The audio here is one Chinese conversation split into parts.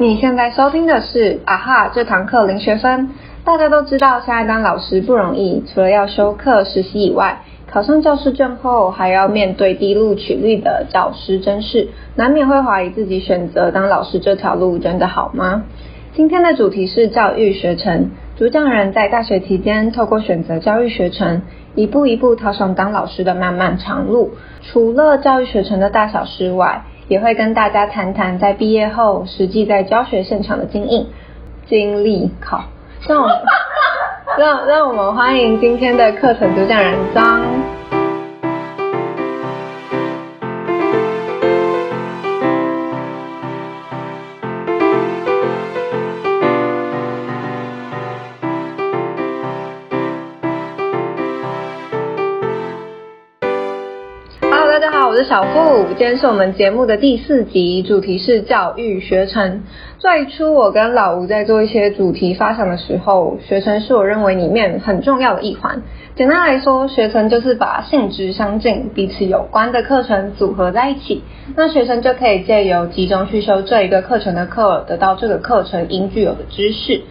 你现在收听的是啊哈这堂课零学分。大家都知道，现在当老师不容易，除了要修课、实习以外，考上教师证后，还要面对低录取率的教师真试，难免会怀疑自己选择当老师这条路真的好吗？今天的主题是教育学程，主讲人在大学期间，透过选择教育学程，一步一步踏上当老师的漫漫长路。除了教育学程的大小事外，也会跟大家谈谈在毕业后实际在教学现场的经验经历。考，让我们让让我们欢迎今天的课程主讲人张。小付，今天是我们节目的第四集，主题是教育学程。最初我跟老吴在做一些主题发想的时候，学程是我认为里面很重要的一环。简单来说，学程就是把性质相近、彼此有关的课程组合在一起，那学生就可以借由集中去修这一个课程的课，得到这个课程应具有的知识。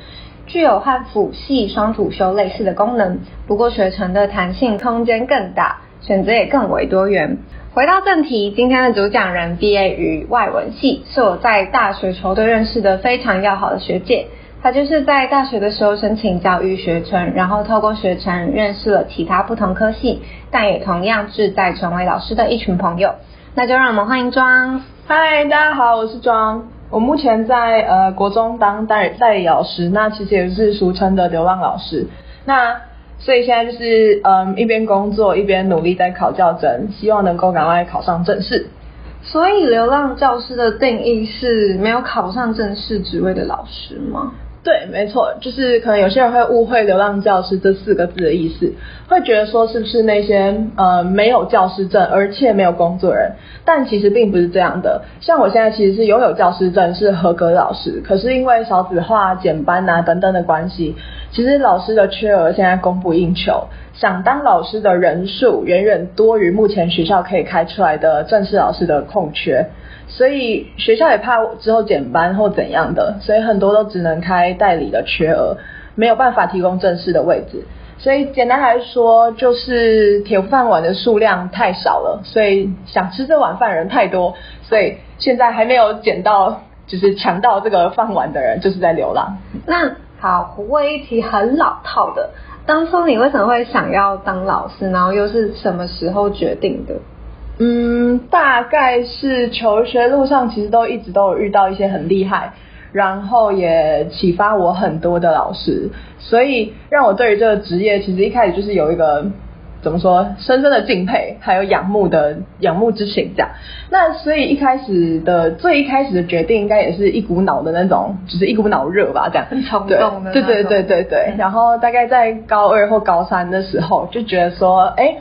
具有和辅系双主修类似的功能，不过学程的弹性空间更大，选择也更为多元。回到正题，今天的主讲人毕业于外文系，是我在大学球队认识的非常要好的学姐。她就是在大学的时候申请教育学程，然后透过学程认识了其他不同科系，但也同样志在成为老师的一群朋友。那就让我们欢迎庄。嗨，大家好，我是庄。我目前在呃国中当代代理老师，那其实也是俗称的流浪老师。那所以现在就是嗯一边工作一边努力在考教证，希望能够赶快考上正式。所以，流浪教师的定义是没有考上正式职位的老师吗？对，没错，就是可能有些人会误会“流浪教师”这四个字的意思，会觉得说是不是那些呃没有教师证而且没有工作人，但其实并不是这样的。像我现在其实是拥有教师证，是合格老师，可是因为少子化、减班啊等等的关系，其实老师的缺额现在供不应求，想当老师的人数远远多于目前学校可以开出来的正式老师的空缺。所以学校也怕之后减班或怎样的，所以很多都只能开代理的缺额，没有办法提供正式的位置。所以简单来说，就是铁饭碗的数量太少了，所以想吃这碗饭人太多，所以现在还没有捡到就是抢到这个饭碗的人，就是在流浪。那好，胡威一题很老套的，当初你为什么会想要当老师，然后又是什么时候决定的？嗯，大概是求学路上，其实都一直都有遇到一些很厉害，然后也启发我很多的老师，所以让我对于这个职业，其实一开始就是有一个怎么说，深深的敬佩，还有仰慕的仰慕之情这样。那所以一开始的最一开始的决定，应该也是一股脑的那种，就是一股脑热吧，这样。很冲动的。对对对对对。然后大概在高二或高三的时候，就觉得说，哎。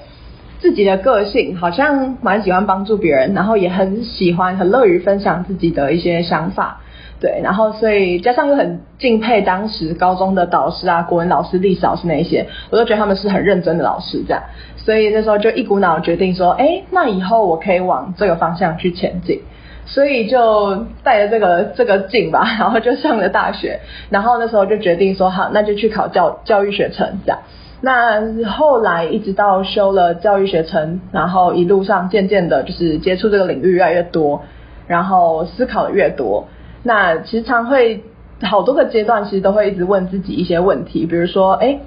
自己的个性好像蛮喜欢帮助别人，然后也很喜欢、很乐于分享自己的一些想法，对，然后所以加上又很敬佩当时高中的导师啊，国文老师、历史老师那一些，我都觉得他们是很认真的老师，这样，所以那时候就一股脑决定说，哎，那以后我可以往这个方向去前进，所以就带着这个这个劲吧，然后就上了大学，然后那时候就决定说，好，那就去考教教育学程这样。那后来一直到修了教育学程，然后一路上渐渐的，就是接触这个领域越来越多，然后思考的越多。那其实常会好多个阶段，其实都会一直问自己一些问题，比如说，哎，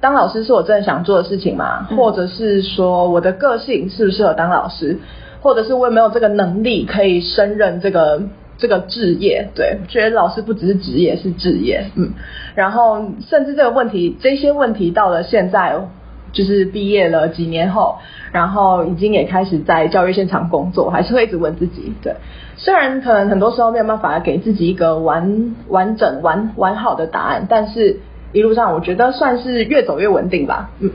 当老师是我真的想做的事情吗？或者是说我的个性适不适合当老师？或者是我有没有这个能力可以胜任这个？这个职业，对，觉得老师不只是职业，是职业，嗯，然后甚至这个问题，这些问题到了现在，就是毕业了几年后，然后已经也开始在教育现场工作，还是会一直问自己，对，虽然可能很多时候没有办法给自己一个完完整完完好的答案，但是一路上我觉得算是越走越稳定吧，嗯。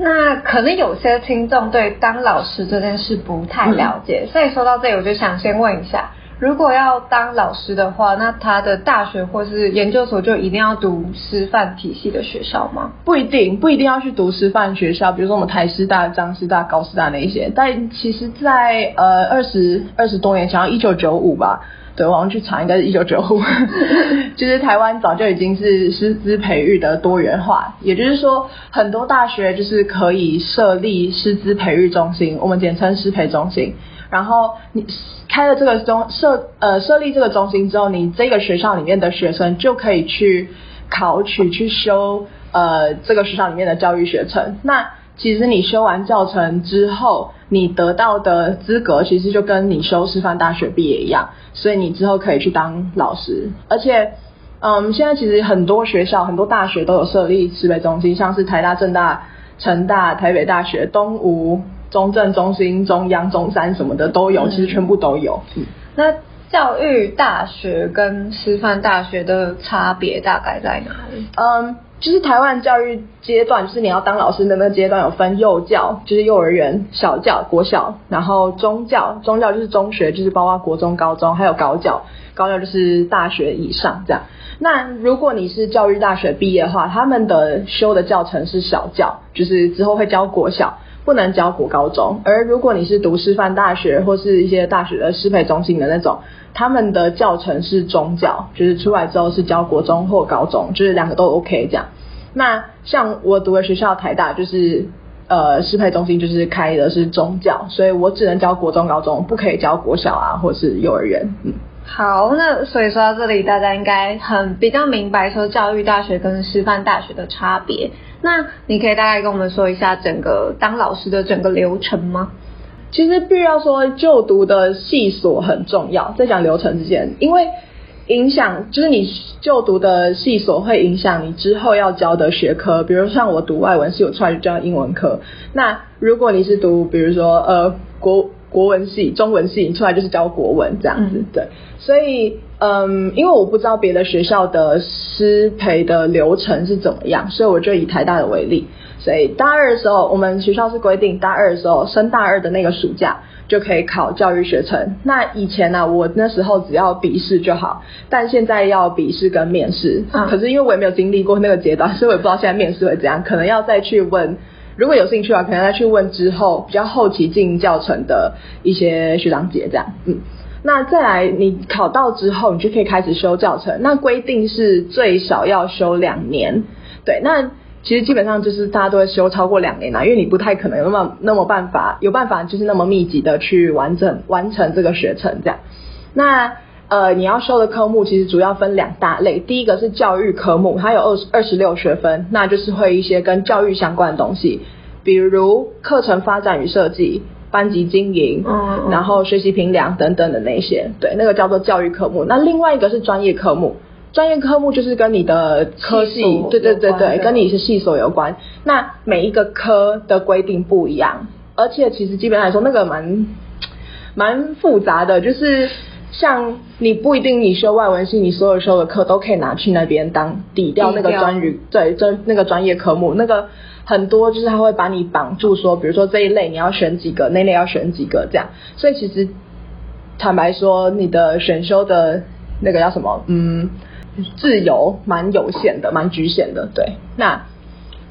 那可能有些听众对当老师这件事不太了解，所以说到这里，我就想先问一下。如果要当老师的话，那他的大学或是研究所就一定要读师范体系的学校吗？不一定，不一定要去读师范学校，比如说我们台师大、张师大、高师大那一些。但其实，在呃二十二十多年前，一九九五吧，对，我好像去查，应该是一九九五。就是台湾早就已经是师资培育的多元化，也就是说，很多大学就是可以设立师资培育中心，我们简称师培中心。然后你开了这个中设呃设立这个中心之后，你这个学校里面的学生就可以去考取去修呃这个学校里面的教育学程。那其实你修完教程之后，你得到的资格其实就跟你修师范大学毕业一样，所以你之后可以去当老师。而且，嗯，现在其实很多学校、很多大学都有设立师培中心，像是台大、政大、成大、台北大学、东吴。中正、中心、中央、中山什么的都有，其实全部都有。嗯那教育大学跟师范大学的差别大概在哪里？嗯，就是台湾教育阶段，就是你要当老师的那个阶段，有分幼教，就是幼儿园、小教、国小，然后中教，中教就是中学，就是包括国中、高中，还有高教，高教就是大学以上这样。那如果你是教育大学毕业的话，他们的修的教程是小教，就是之后会教国小。不能教国高中，而如果你是读师范大学或是一些大学的师培中心的那种，他们的教程是中教，就是出来之后是教国中或高中，就是两个都 OK 这样。那像我读的学校台大，就是呃师培中心就是开的是中教，所以我只能教国中高中，不可以教国小啊或是幼儿园。嗯，好，那所以说到这里，大家应该很比较明白说教育大学跟师范大学的差别。那你可以大概跟我们说一下整个当老师的整个流程吗？其实必要说，就读的系所很重要，在讲流程之间，因为影响就是你就读的系所会影响你之后要教的学科。比如像我读外文系，我出来就教英文科。那如果你是读，比如说呃国国文系、中文系，你出来就是教国文这样子，对。所以。嗯，因为我不知道别的学校的师培的流程是怎么样，所以我就以台大的为例。所以大二的时候，我们学校是规定大二的时候升大二的那个暑假就可以考教育学程。那以前呢，我那时候只要笔试就好，但现在要笔试跟面试。可是因为我也没有经历过那个阶段，所以我也不知道现在面试会怎样，可能要再去问。如果有兴趣的话，可能再去问之后比较后期进教程的一些学长姐这样。嗯。那再来，你考到之后，你就可以开始修教程。那规定是最少要修两年，对。那其实基本上就是大家都会修超过两年啦，因为你不太可能有那么那么办法，有办法就是那么密集的去完整完成这个学程这样。那呃，你要修的科目其实主要分两大类，第一个是教育科目，它有二二十六学分，那就是会一些跟教育相关的东西，比如课程发展与设计。班级经营，嗯然后学习评量等等的那些，对，那个叫做教育科目。那另外一个是专业科目，专业科目就是跟你的科系，对对对对，跟你是系所有关。那每一个科的规定不一样，而且其实基本来说那个蛮蛮复杂的，就是像你不一定你修外文系，你所有修的课都可以拿去那边当抵掉那个专语，对，专那个专业科目那个。很多就是他会把你绑住，说比如说这一类你要选几个，那类要选几个这样。所以其实坦白说，你的选修的那个叫什么？嗯，自由蛮有限的，蛮局限的。对，那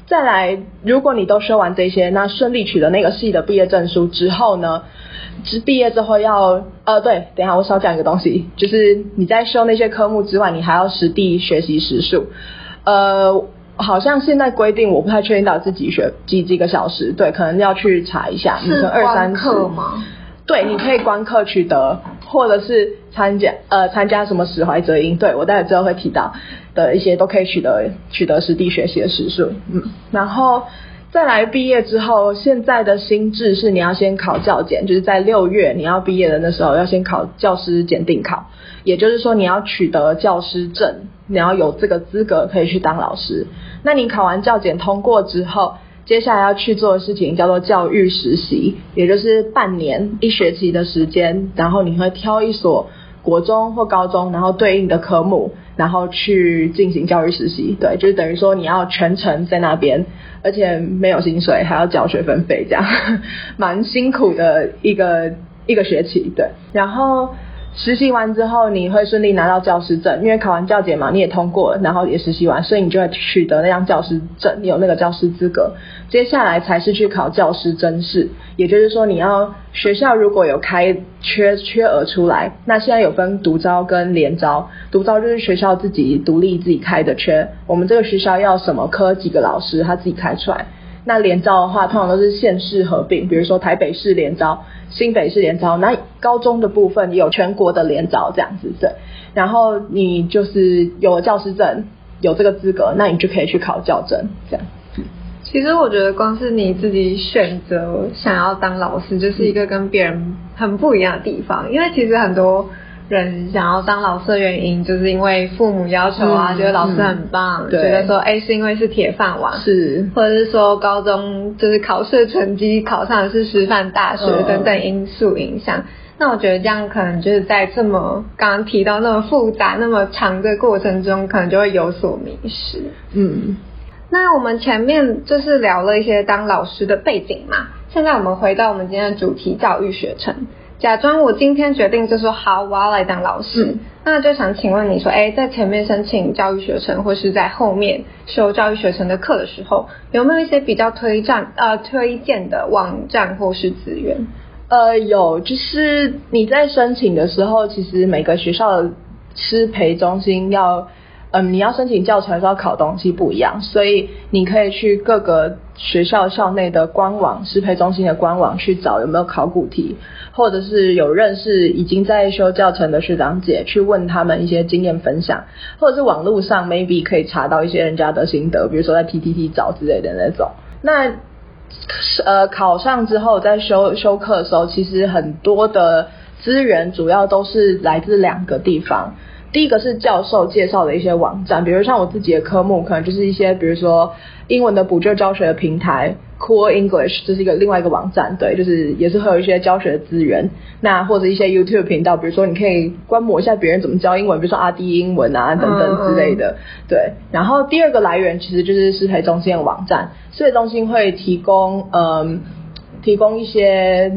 再来，如果你都修完这些，那顺利取得那个系的毕业证书之后呢，之毕业之后要呃，对，等一下我少讲一个东西，就是你在修那些科目之外，你还要实地学习时数，呃。好像现在规定，我不太确定到自己学几几个小时，对，可能要去查一下。是二三课吗？对，你可以观课取得，或者是参加呃参加什么史怀哲营，对我待会之后会提到的一些都可以取得取得实地学习的时数。嗯，然后再来毕业之后，现在的心智是你要先考教检，就是在六月你要毕业的那时候要先考教师检定考，也就是说你要取得教师证。你要有这个资格可以去当老师，那你考完教检通过之后，接下来要去做的事情叫做教育实习，也就是半年一学期的时间，然后你会挑一所国中或高中，然后对应的科目，然后去进行教育实习。对，就是等于说你要全程在那边，而且没有薪水，还要交学分费，这样 蛮辛苦的一个一个学期。对，然后。实习完之后，你会顺利拿到教师证，因为考完教检嘛，你也通过了，然后也实习完，所以你就会取得那张教师证，你有那个教师资格。接下来才是去考教师甄试，也就是说，你要学校如果有开缺缺额出来，那现在有分独招跟联招，独招就是学校自己独立自己开的缺，我们这个学校要什么科几个老师，他自己开出来。那联招的话，通常都是县市合并，比如说台北市联招、新北市联招。那高中的部分有全国的联招这样子对。然后你就是有了教师证，有这个资格，那你就可以去考教证这样。其实我觉得光是你自己选择想要当老师，就是一个跟别人很不一样的地方，因为其实很多。人想要当老师的原因，就是因为父母要求啊，觉得老师很棒，觉得说哎是因为是铁饭碗，是，或者是说高中就是考试成绩考上的是师范大学等等因素影响。那我觉得这样可能就是在这么刚刚提到那么复杂、那么长的过程中，可能就会有所迷失。嗯，那我们前面就是聊了一些当老师的背景嘛，现在我们回到我们今天的主题——教育学程。假装我今天决定就说好，我要来当老师，那就想请问你说，哎，在前面申请教育学程，或是在后面修教育学程的课的时候，有没有一些比较推荐呃推荐的网站或是资源？呃，有，就是你在申请的时候，其实每个学校的师培中心要。嗯，你要申请教材，要考东西不一样，所以你可以去各个学校校内的官网、适配中心的官网去找有没有考古题，或者是有认识已经在修教程的学长姐去问他们一些经验分享，或者是网络上 maybe 可以查到一些人家的心得，比如说在 PTT 找之类的那种。那呃考上之后在修修课的时候，其实很多的资源主要都是来自两个地方。第一个是教授介绍的一些网站，比如像我自己的科目，可能就是一些，比如说英文的补救教学的平台，Cool English，这是一个另外一个网站，对，就是也是会有一些教学的资源。那或者一些 YouTube 频道，比如说你可以观摩一下别人怎么教英文，比如说阿迪英文啊等等之类的，对。然后第二个来源其实就是师培中心的网站，师培中心会提供，嗯，提供一些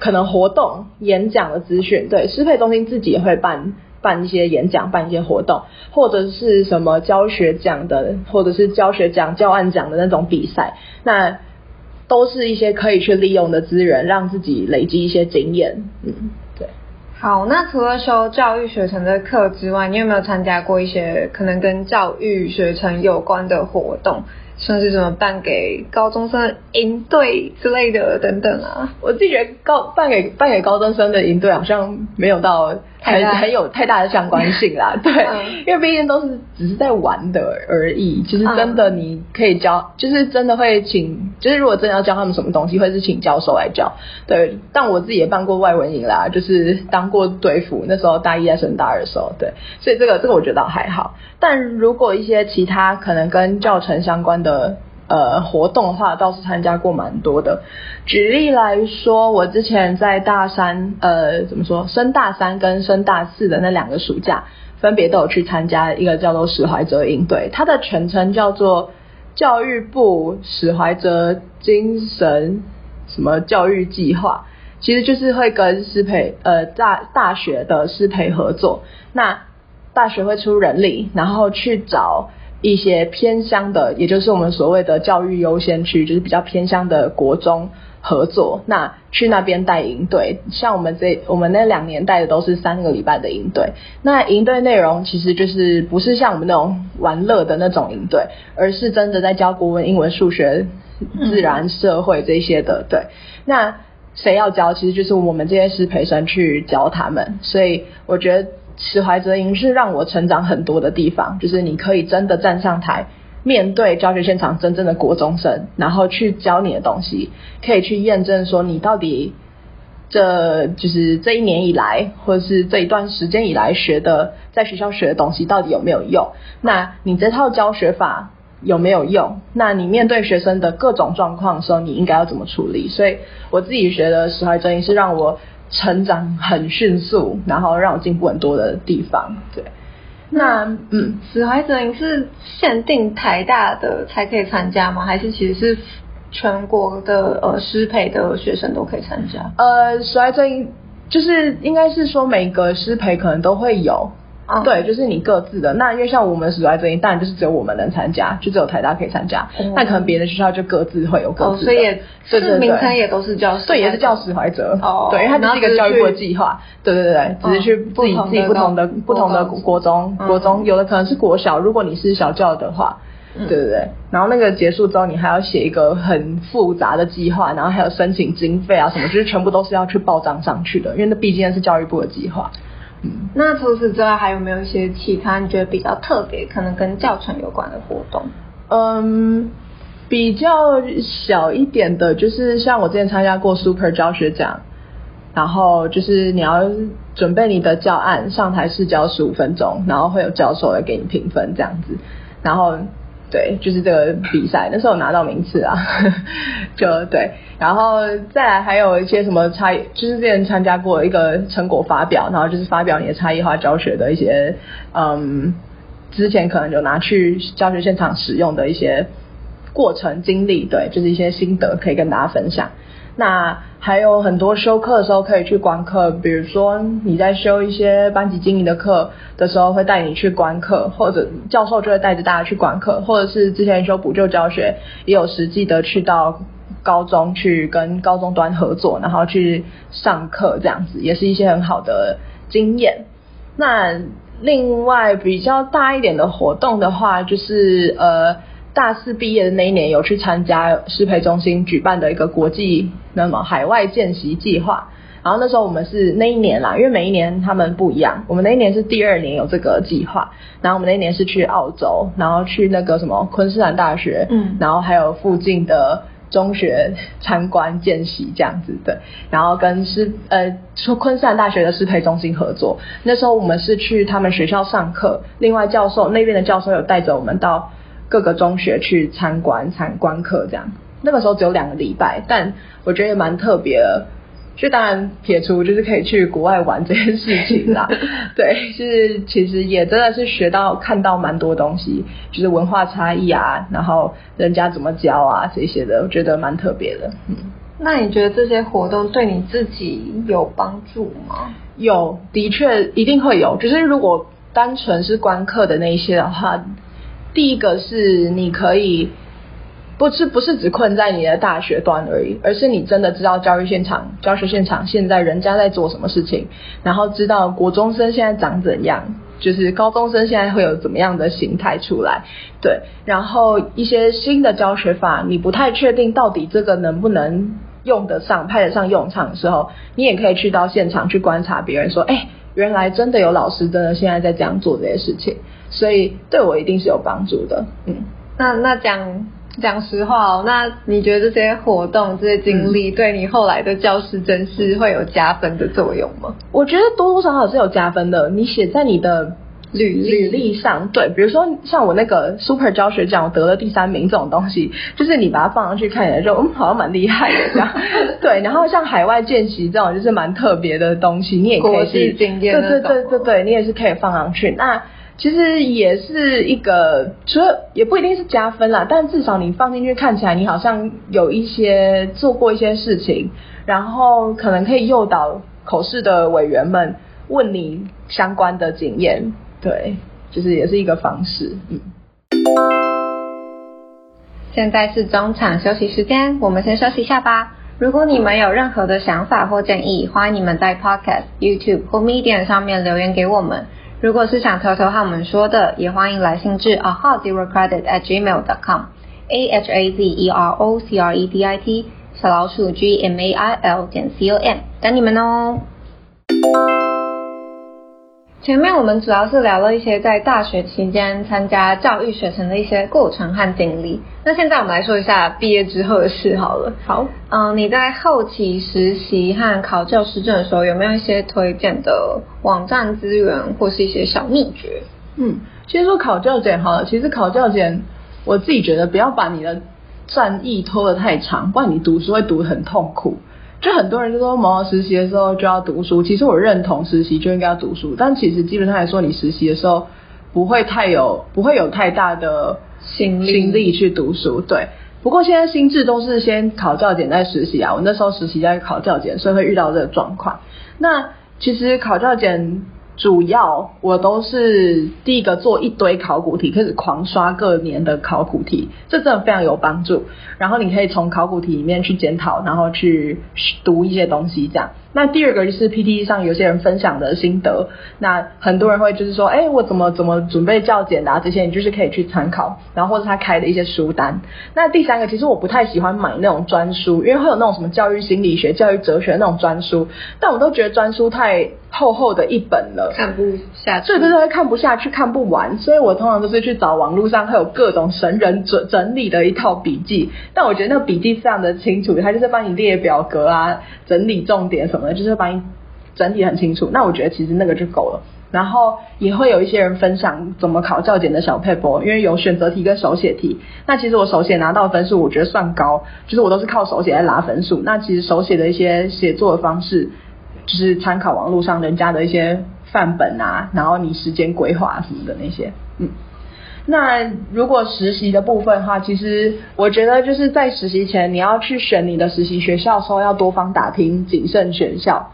可能活动、演讲的资讯，对，师培中心自己也会办。办一些演讲，办一些活动，或者是什么教学奖的，或者是教学奖、教案奖的那种比赛，那都是一些可以去利用的资源，让自己累积一些经验。嗯，对。好，那除了修教育学程的课之外，你有没有参加过一些可能跟教育学程有关的活动？像是什么办给高中生营队之类的等等啊？我自己觉得高办给办给高中生的营队好像没有到。很很有太大的相关性啦，对，因为毕竟都是只是在玩的而已。其实真的你可以教，就是真的会请，就是如果真的要教他们什么东西，会是请教授来教。对，但我自己也办过外文营啦，就是当过队服，那时候大一在升大二的时候，对，所以这个这个我觉得还好。但如果一些其他可能跟教程相关的。呃，活动的话倒是参加过蛮多的。举例来说，我之前在大三，呃，怎么说，升大三跟升大四的那两个暑假，分别都有去参加一个叫做史怀哲营队，它的全称叫做教育部史怀哲精神什么教育计划，其实就是会跟师培呃大大学的师培合作，那大学会出人力，然后去找。一些偏乡的，也就是我们所谓的教育优先区，就是比较偏乡的国中合作，那去那边带营队。像我们这我们那两年带的都是三个礼拜的营队，那营队内容其实就是不是像我们那种玩乐的那种营队，而是真的在教国文、英文、数学、自然、社会这些的。对，那谁要教，其实就是我们这些师培生去教他们。所以我觉得。史怀哲营是让我成长很多的地方，就是你可以真的站上台，面对教学现场真正的国中生，然后去教你的东西，可以去验证说你到底这就是这一年以来，或者是这一段时间以来学的，在学校学的东西到底有没有用？那你这套教学法有没有用？那你面对学生的各种状况的时候，你应该要怎么处理？所以我自己觉得史怀哲营是让我。成长很迅速，然后让我进步很多的地方。对，那嗯，史怀哲你是限定台大的才可以参加吗？还是其实是全国的呃师培的学生都可以参加？呃，史怀哲营就是应该是说每个师培可能都会有。哦对，就是你各自的。那因为像我们史来这一，当然就是只有我们能参加，就只有台大可以参加。哦那可能别的学校就各自会有各哦，自的。所以也对对对是名称也都是叫对，也是叫史怀哲。哦对，因为它就是一个教育部的计划。对对对对，只是去自己自己不同的不同的国中嗯国中，有的可能是国小，如果你是小教的话。嗯对对对，然后那个结束之后，你还要写一个很复杂的计划，然后还有申请经费啊什么，就是全部都是要去报章上去的，因为那毕竟是教育部的计划。嗯，那除此之外，还有没有一些其他你觉得比较特别，可能跟教程有关的活动？嗯，比较小一点的，就是像我之前参加过 Super 教学奖，然后就是你要准备你的教案，上台试教十五分钟，然后会有教授来给你评分这样子，然后。对，就是这个比赛，那时候拿到名次啊，就对，然后再来还有一些什么差异，就是之前参加过一个成果发表，然后就是发表你的差异化教学的一些，嗯，之前可能有拿去教学现场使用的一些过程经历，对，就是一些心得可以跟大家分享。那还有很多修课的时候可以去观课，比如说你在修一些班级经营的课的时候，会带你去观课，或者教授就会带着大家去观课，或者是之前修补救教学，也有实际的去到高中去跟高中端合作，然后去上课这样子，也是一些很好的经验。那另外比较大一点的活动的话，就是呃大四毕业的那一年有去参加适配中心举办的一个国际那么海外见习计划。然后那时候我们是那一年啦，因为每一年他们不一样，我们那一年是第二年有这个计划，然后我们那一年是去澳洲，然后去那个什么昆士兰大学，嗯然后还有附近的中学参观见习这样子的，然后跟师呃说昆士兰大学的适配中心合作。那时候我们是去他们学校上课，另外教授那边的教授有带着我们到各个中学去参观参观课这样。那个时候只有两个礼拜，但我觉得也蛮特别的。就当然撇除就是可以去国外玩这件事情啦，对，就是其实也真的是学到看到蛮多东西，就是文化差异啊，然后人家怎么教啊这些的，我觉得蛮特别的。嗯，那你觉得这些活动对你自己有帮助吗？有，的确一定会有。就是如果单纯是观课的那一些的话，第一个是你可以。不是不是只困在你的大学端而已，而是你真的知道教育现场、教学现场现在人家在做什么事情，然后知道国中生现在长怎样，就是高中生现在会有怎么样的形态出来，对，然后一些新的教学法，你不太确定到底这个能不能用得上、派得上用场的时候，你也可以去到现场去观察别人说，哎，原来真的有老师真的现在在这样做这些事情，所以对我一定是有帮助的，嗯。那那讲讲实话哦，那你觉得这些活动、这些经历对你后来的教师真是会有加分的作用吗？我觉得多多少少是有加分的。你写在你的履历履历上，对，比如说像我那个 Super 教学奖，我得了第三名这种东西，就是你把它放上去看起来就嗯好像蛮厉害的这样。对，然后像海外见习这种就是蛮特别的东西，你也可以国际去对对经验那种对对对，你也是可以放上去。那其实也是一个，除了也不一定是加分啦，但至少你放进去看起来，你好像有一些做过一些事情，然后可能可以诱导口试的委员们问你相关的经验，对，就是也是一个方式，嗯。现在是中场休息时间，我们先休息一下吧。如果你们有任何的想法或建议，欢迎你们在 Podcast、YouTube 或 Medium 上面留言给我们。如果是想偷偷和我们说的，也欢迎来信至 a h a zero credit at gmail dot com a h a z e r o c r e d i t 小老鼠 g m a i l 点 c o m 等你们哦。前面我们主要是聊了一些在大学期间参加教育学程的一些过程和经历。那现在我们来说一下毕业之后的事好了。好，嗯、你在后期实习和考教师证的时候，有没有一些推荐的网站资源或是一些小秘诀？嗯，先说考教检好了，其实考教检，我自己觉得不要把你的战役拖得太长，不然你读书会读得很痛苦。就很多人就说，某实习的时候就要读书，其实我认同实习就应该要读书，但其实基本上来说，你实习的时候不会太有，不会有太大的心力心力去读书，对。不过现在心智都是先考教检再实习啊，我那时候实习在考教检，所以会遇到这个状况。那其实考教检。主要我都是第一个做一堆考古题，开始狂刷各年的考古题，这真的非常有帮助。然后你可以从考古题里面去检讨，然后去读一些东西，这样。那第二个就是 PTE 上有些人分享的心得，那很多人会就是说，哎，我怎么怎么准备教检啊，这些你就是可以去参考，然后或者他开的一些书单。那第三个，其实我不太喜欢买那种专书，因为会有那种什么教育心理学、教育哲学那种专书，但我都觉得专书太厚厚的一本了，看不下去，对对对，看不下去，看不完，所以我通常都是去找网络上会有各种神人整整理的一套笔记，但我觉得那个笔记非常的清楚，它就是帮你列表格啊，整理重点什么的。就是帮你整体很清楚，那我觉得其实那个就够了。然后也会有一些人分享怎么考教检的小配博，因为有选择题跟手写题。那其实我手写拿到分数，我觉得算高，就是我都是靠手写来拿分数。那其实手写的一些写作的方式，就是参考网络上人家的一些范本啊，然后你时间规划什么的那些，嗯。那如果实习的部分的话，其实我觉得就是在实习前，你要去选你的实习学校的时候，要多方打听，谨慎选校。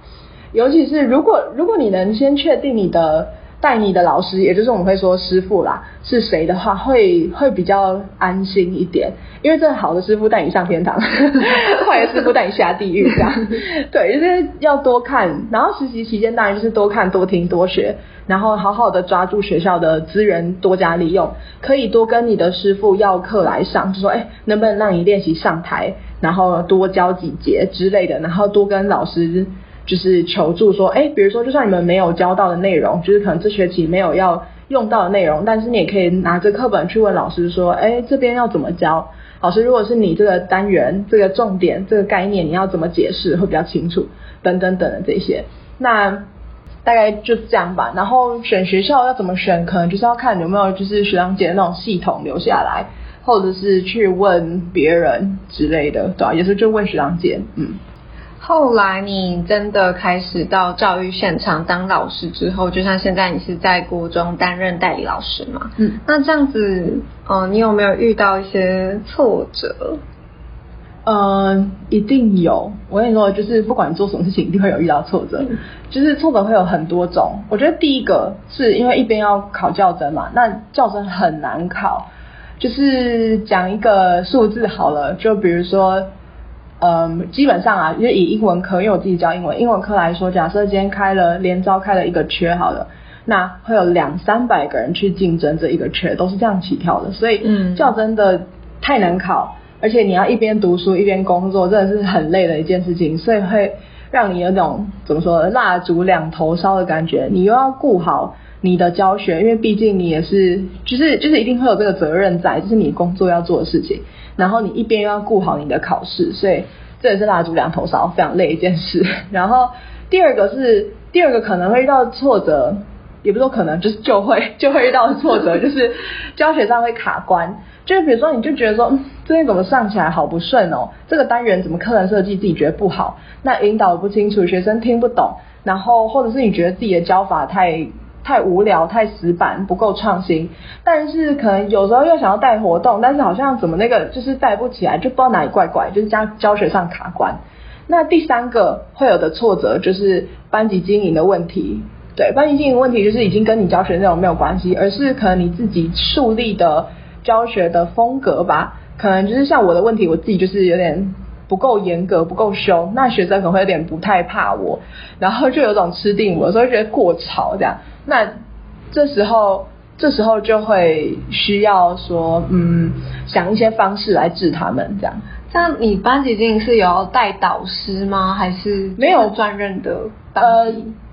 尤其是如果如果你能先确定你的带你的老师，也就是我们会说师傅啦，是谁的话，会会比较安心一点。因为这好的师傅带你上天堂，坏的师傅带你下地狱，这样。对，就是要多看。然后实习期间当然就是多看、多听、多学。然后好好的抓住学校的资源，多加利用，可以多跟你的师傅要课来上，就说哎，能不能让你练习上台，然后多教几节之类的，然后多跟老师就是求助说，哎，比如说就算你们没有教到的内容，就是可能这学期没有要用到的内容，但是你也可以拿着课本去问老师说，哎，这边要怎么教？老师，如果是你这个单元这个重点这个概念，你要怎么解释会比较清楚？等等等的这些，那。大概就这样吧，然后选学校要怎么选，可能就是要看有没有就是学长姐的那种系统留下来，或者是去问别人之类的，对吧？也是就问学长姐，嗯。后来你真的开始到教育现场当老师之后，就像现在你是在国中担任代理老师嘛？嗯。那这样子，嗯，你有没有遇到一些挫折？嗯，一定有。我跟你说，就是不管做什么事情，一定会有遇到挫折。就是挫折会有很多种。我觉得第一个是因为一边要考教甄嘛，那教甄很难考。就是讲一个数字好了，就比如说，嗯，基本上啊，就以英文科，因为我自己教英文，英文科来说，假设今天开了连招开了一个缺好了，那会有两三百个人去竞争这一个缺，都是这样起跳的。所以，嗯，教真的太难考。而且你要一边读书一边工作，真的是很累的一件事情，所以会让你有种怎么说蜡烛两头烧的感觉。你又要顾好你的教学，因为毕竟你也是，就是就是一定会有这个责任在，这是你工作要做的事情。然后你一边又要顾好你的考试，所以这也是蜡烛两头烧，非常累一件事。然后第二个是第二个可能会遇到挫折，也不说可能，就是就会 就会遇到挫折，就是教学上会卡关。就比如说，你就觉得说，这边怎么上起来好不顺哦？这个单元怎么课程设计自己觉得不好？那引导不清楚，学生听不懂，然后或者是你觉得自己的教法太太无聊、太死板，不够创新。但是可能有时候又想要带活动，但是好像怎么那个就是带不起来，就不知道哪里怪怪，就是教教学上卡关。那第三个会有的挫折就是班级经营的问题。对，班级经营问题就是已经跟你教学内容没有关系，而是可能你自己树立的。教学的风格吧，可能就是像我的问题，我自己就是有点不够严格，不够凶，那学生可能会有点不太怕我，然后就有种吃定我，所以觉得过潮这样。那这时候，这时候就会需要说，嗯，想一些方式来治他们这样。像你班级经营是有带导师吗？还是没有专任的？呃。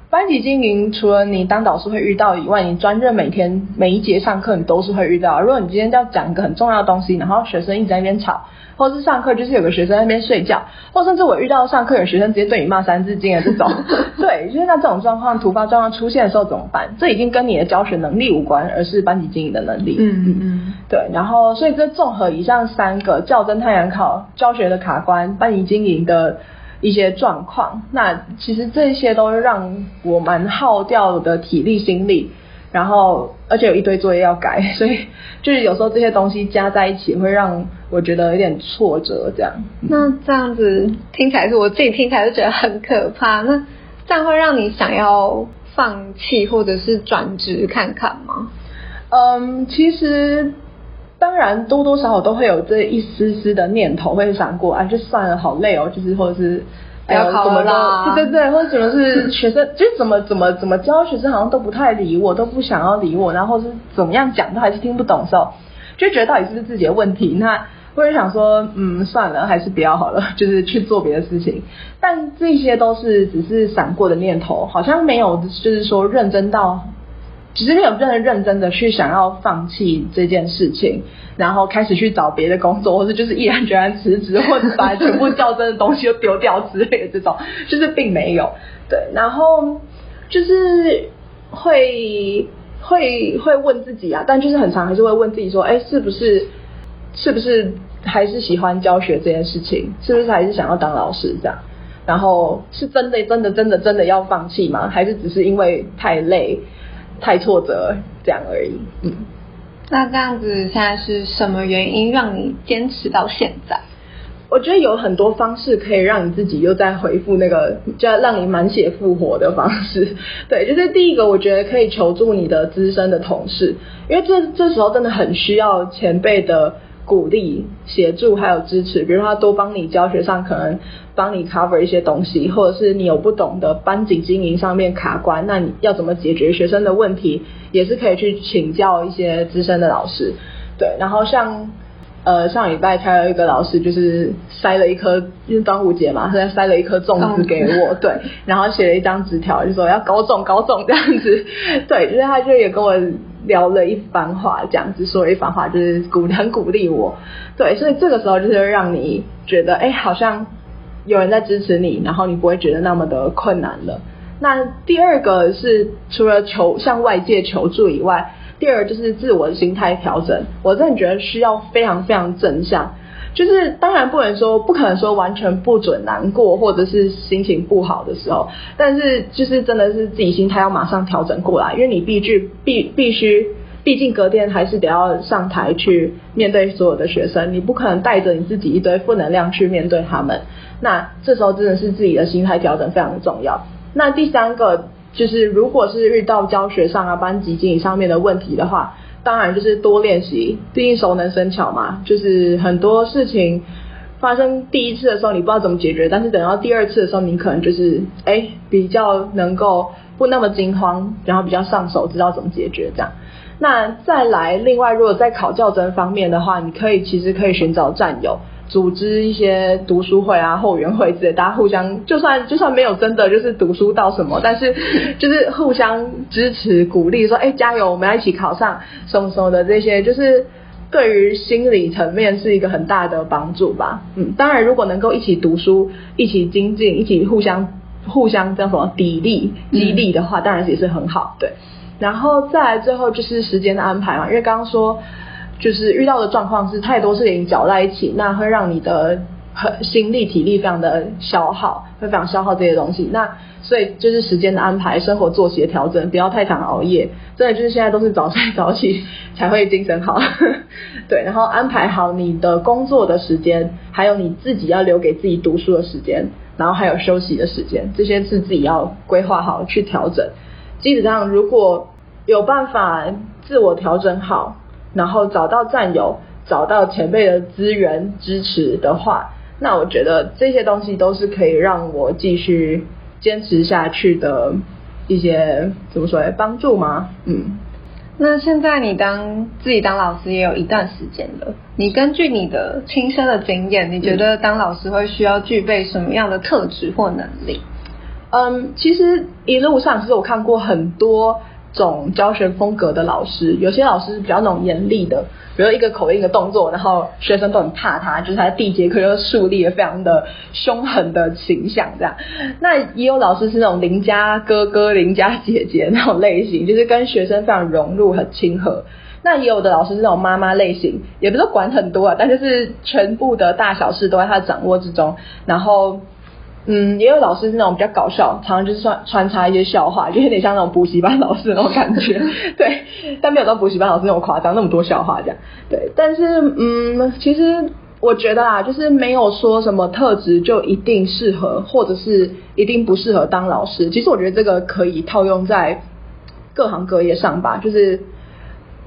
班级经营除了你当导师会遇到以外，你专任每天每一节上课你都是会遇到。如果你今天要讲一个很重要的东西，然后学生一直在那边吵，或者是上课就是有个学生在那边睡觉，或甚至我遇到上课有学生直接对你骂三字经的这种，对，就是那这种状况突发状况出现的时候怎么办？这已经跟你的教学能力无关，而是班级经营的能力。嗯嗯嗯，对。然后所以这综合以上三个较真太阳考、教学的卡关、班级经营的。一些状况，那其实这些都让我蛮耗掉的体力心力，然后而且有一堆作业要改，所以就是有时候这些东西加在一起会让我觉得有点挫折，这样。那这样子听起来是我自己听起来就觉得很可怕。那这样会让你想要放弃或者是转职看看吗？嗯，其实当然多多少少都会有这一丝丝的念头会闪过，啊，就算了，好累哦，就是或者是。不要考了啦，对对对，或者怎么是学生，就是怎么怎么怎么教学生好像都不太理我，都不想要理我，然后是怎么样讲都还是听不懂的时候，就觉得到底是不是自己的问题？那或者想说，嗯，算了，还是不要好了，就是去做别的事情。但这些都是只是闪过的念头，好像没有就是说认真到。其实没有真的认真的去想要放弃这件事情，然后开始去找别的工作，或者就是毅然决然辞职，或者把全部较真的东西都丢掉之类的这种，就是并没有。对，然后就是会会会问自己啊，但就是很长还是会问自己说，哎，是不是是不是还是喜欢教学这件事情？是不是还是想要当老师这样？然后是真的真的真的真的要放弃吗？还是只是因为太累？太挫折这样而已，嗯。那这样子现在是什么原因让你坚持到现在？我觉得有很多方式可以让你自己又再回复那个，就要让你满血复活的方式。对，就是第一个，我觉得可以求助你的资深的同事，因为这这时候真的很需要前辈的。鼓励、协助还有支持，比如说他多帮你教学上，可能帮你 cover 一些东西，或者是你有不懂的班级经营上面卡关，那你要怎么解决学生的问题，也是可以去请教一些资深的老师。对，然后像呃上礼拜才有一个老师，就是塞了一颗，因为端午节嘛，他塞了一颗粽子给我，对，然后写了一张纸条，就说要高中高中这样子，对，就是他就也跟我。聊了一番话，这样子说了一番话，就是鼓很鼓励我，对，所以这个时候就是让你觉得，哎，好像有人在支持你，然后你不会觉得那么的困难了。那第二个是除了求向外界求助以外，第二就是自我的心态调整，我真的觉得需要非常非常正向。就是当然不能说不可能说完全不准难过或者是心情不好的时候，但是就是真的是自己心态要马上调整过来，因为你必须必必须，毕竟隔天还是得要上台去面对所有的学生，你不可能带着你自己一堆负能量去面对他们。那这时候真的是自己的心态调整非常的重要。那第三个就是如果是遇到教学上啊班级经营上面的问题的话。当然就是多练习，毕竟熟能生巧嘛。就是很多事情发生第一次的时候你不知道怎么解决，但是等到第二次的时候，你可能就是哎比较能够不那么惊慌，然后比较上手，知道怎么解决这样。那再来，另外如果在考教真方面的话，你可以其实可以寻找战友。组织一些读书会啊、后援会之类，大家互相就算就算没有真的就是读书到什么，但是就是互相支持鼓励，说哎加油，我们要一起考上什么什么的这些，就是对于心理层面是一个很大的帮助吧。嗯，当然如果能够一起读书、一起精进、一起互相互相叫什么砥砺激励的话，当然也是很好。对，然后再来最后就是时间的安排嘛，因为刚刚说。就是遇到的状况是太多事情搅在一起，那会让你的心力体力非常的消耗，会非常消耗这些东西。那所以就是时间的安排、生活作息的调整，不要太常熬夜。真的就是现在都是早睡早起才会精神好。对，然后安排好你的工作的时间，还有你自己要留给自己读书的时间，然后还有休息的时间，这些是自己要规划好去调整。基本上如果有办法自我调整好。然后找到战友，找到前辈的资源支持的话，那我觉得这些东西都是可以让我继续坚持下去的一些怎么说呢？帮助吗？嗯。那现在你当自己当老师也有一段时间了，你根据你的亲身的经验，你觉得当老师会需要具备什么样的特质或能力？嗯，其实一路上其实我看过很多。种教学风格的老师，有些老师是比较那种严厉的，比如一个口令一个动作，然后学生都很怕他，就是他第一节课就树立了非常的凶狠的形象这样。那也有老师是那种邻家哥哥、邻家姐姐那种类型，就是跟学生非常融入、很亲和。那也有的老师是那种妈妈类型，也不是管很多啊，但就是全部的大小事都在他掌握之中，然后。嗯，也有老师是那种比较搞笑，常常就是穿穿插一些笑话，就有点像那种补习班老师那种感觉。对，但没有到补习班老师那种夸张，那么多笑话这样。对，但是嗯，其实我觉得啊，就是没有说什么特质就一定适合，或者是一定不适合当老师。其实我觉得这个可以套用在各行各业上吧，就是。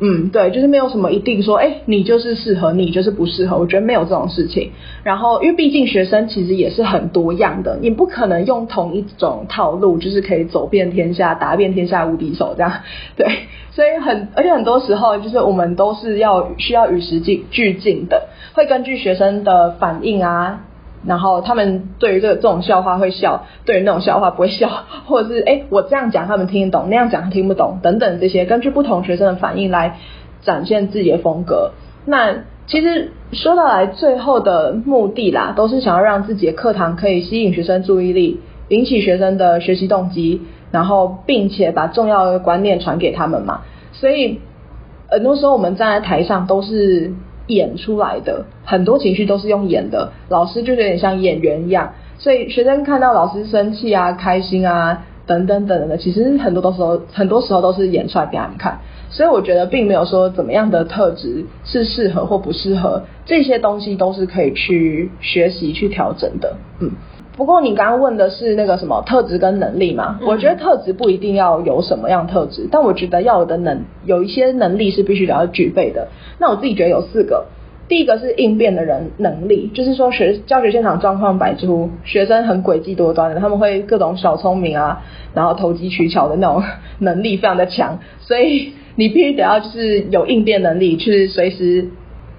嗯，对，就是没有什么一定说，哎，你就是适合，你就是不适合。我觉得没有这种事情。然后，因为毕竟学生其实也是很多样的，你不可能用同一种套路，就是可以走遍天下，打遍天下无敌手这样。对，所以很，而且很多时候就是我们都是要需要与时俱进的，会根据学生的反应啊。然后他们对于这这种笑话会笑，对于那种笑话不会笑，或者是哎我这样讲他们听得懂，那样讲听不懂等等这些，根据不同学生的反应来展现自己的风格。那其实说到来最后的目的啦，都是想要让自己的课堂可以吸引学生注意力，引起学生的学习动机，然后并且把重要的观念传给他们嘛。所以很多时候我们站在台上都是。演出来的很多情绪都是用演的，老师就有点像演员一样，所以学生看到老师生气啊、开心啊等等等等的，其实很多的时候，很多时候都是演出来给他们看。所以我觉得并没有说怎么样的特质是适合或不适合，这些东西都是可以去学习去调整的。嗯，不过你刚刚问的是那个什么特质跟能力嘛？我觉得特质不一定要有什么样特质，但我觉得要有的能有一些能力是必须要具备的。那我自己觉得有四个，第一个是应变的人能力，就是说学教学现场状况百出，学生很诡计多端的，他们会各种小聪明啊，然后投机取巧的那种能力非常的强，所以你必须得要就是有应变能力，去随时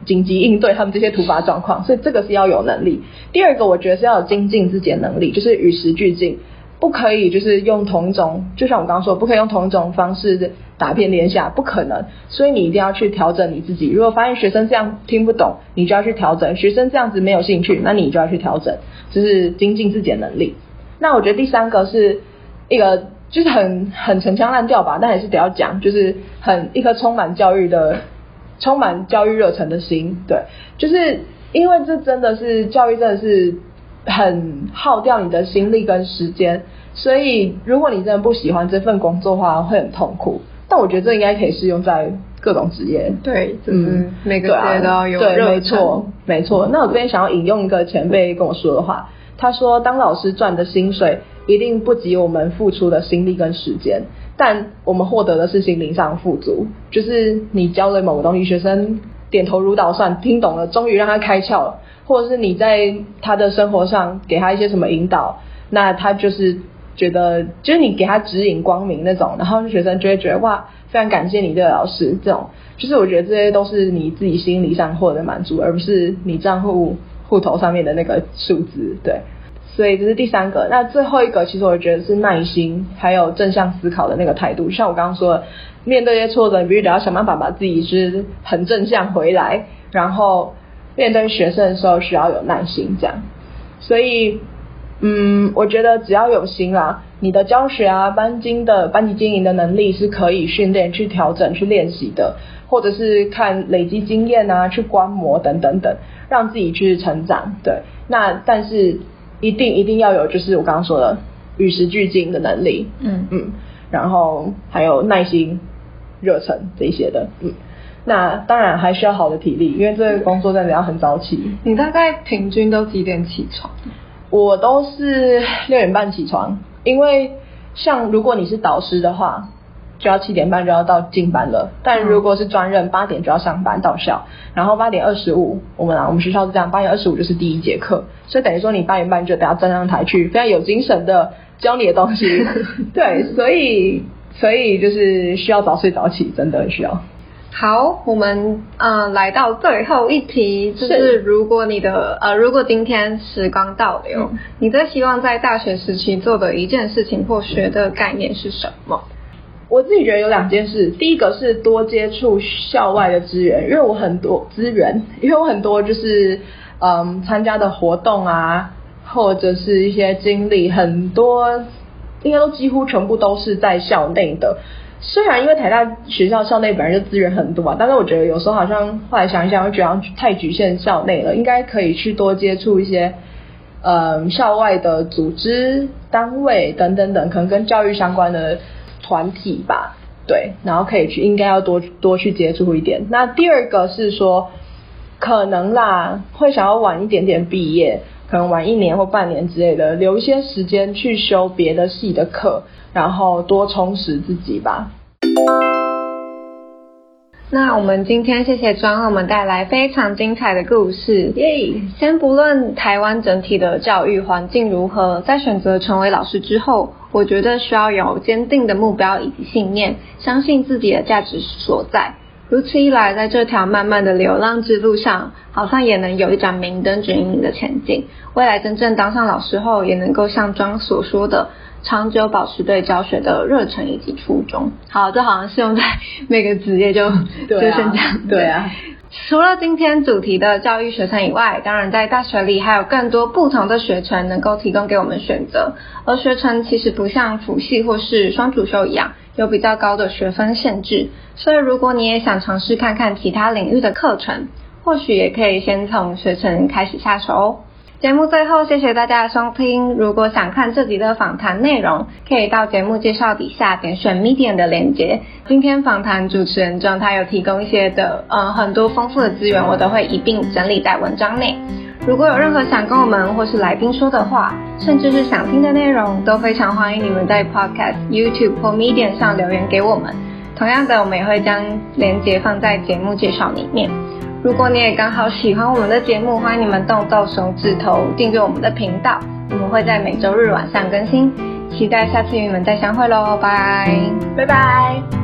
紧急应对他们这些突发状况，所以这个是要有能力。第二个我觉得是要有精进自己的能力，就是与时俱进。不可以，就是用同一种，就像我刚刚说，不可以用同一种方式打遍天下，不可能。所以你一定要去调整你自己。如果发现学生这样听不懂，你就要去调整；学生这样子没有兴趣，那你就要去调整，就是精进自己的能力。那我觉得第三个是一个，就是很很陈腔滥调吧，但还是得要讲，就是很一颗充满教育的、充满教育热忱的心。对，就是因为这真的是教育，真的是。很耗掉你的心力跟时间，所以如果你真的不喜欢这份工作的话，会很痛苦。但我觉得这应该可以适用在各种职业。对，嗯，每个职业都要有对，没错，没错。那我这边想要引用一个前辈跟我说的话，他说：“当老师赚的薪水一定不及我们付出的心力跟时间，但我们获得的是心灵上富足。就是你教了某个东西，学生点头如捣蒜，听懂了，终于让他开窍了。”或者是你在他的生活上给他一些什么引导，那他就是觉得，就是你给他指引光明那种，然后学生就会觉得哇，非常感谢你这个老师，这种就是我觉得这些都是你自己心理上获得满足，而不是你账户户头上面的那个数字，对。所以这是第三个，那最后一个其实我觉得是耐心，还有正向思考的那个态度。像我刚刚说的，面对一些挫折，你必须得要想办法把自己是很正向回来，然后。面对学生的时候需要有耐心，这样，所以，嗯，我觉得只要有心啦，你的教学啊、班经的班级经营的能力是可以训练、去调整、去练习的，或者是看累积经验啊、去观摩等等等，让自己去成长。对，那但是一定一定要有，就是我刚刚说的与时俱进的能力，嗯嗯，然后还有耐心、热忱这些的，嗯。那当然还需要好的体力，因为这个工作真的要很早起。你大概平均都几点起床？我都是六点半起床，因为像如果你是导师的话，就要七点半就要到进班了。但如果是专任，八点就要上班到校，然后八点二十五，我们啊我们学校是这样，八点二十五就是第一节课，所以等于说你八点半就得要站上台去，非常有精神的教你的东西。对，所以所以就是需要早睡早起，真的很需要。好，我们嗯来到最后一题，就是如果你的呃如果今天时光倒流，你最希望在大学时期做的一件事情或学的概念是什么？我自己觉得有两件事，第一个是多接触校外的资源，因为我很多资源，因为我很多就是嗯参加的活动啊，或者是一些经历，很多应该都几乎全部都是在校内的。虽然因为台大学校校内本来就资源很多啊，但是我觉得有时候好像后来想一想，我觉得太局限校内了，应该可以去多接触一些嗯校外的组织单位等等等，可能跟教育相关的团体吧。对，然后可以去，应该要多多去接触一点。那第二个是说，可能啦，会想要晚一点点毕业，可能晚一年或半年之类的，留一些时间去修别的系的课，然后多充实自己吧。那我们今天谢谢庄为我们带来非常精彩的故事。耶！先不论台湾整体的教育环境如何，在选择成为老师之后，我觉得需要有坚定的目标以及信念，相信自己的价值所在。如此一来，在这条漫漫的流浪之路上，好像也能有一盏明灯指引你的前进。未来真正当上老师后，也能够像庄所说的。长久保持对教学的热忱以及初衷。好，这好像是用在 每个职业就就先这样。对啊。除了今天主题的教育学程以外，当然在大学里还有更多不同的学程能够提供给我们选择。而学程其实不像辅系或是双主修一样有比较高的学分限制，所以如果你也想尝试看看其他领域的课程，或许也可以先从学程开始下手哦。节目最后，谢谢大家的收听。如果想看这集的访谈内容，可以到节目介绍底下点选 Medium 的链接。今天访谈主持人中，他有提供一些的呃很多丰富的资源，我都会一并整理在文章内。如果有任何想跟我们或是来宾说的话，甚至是想听的内容，都非常欢迎你们在 Podcast、YouTube 或 Medium 上留言给我们。同样的，我们也会将链接放在节目介绍里面。如果你也刚好喜欢我们的节目，欢迎你们动动手指头订阅我们的频道，我们会在每周日晚上更新，期待下次与你们再相会喽，拜拜拜。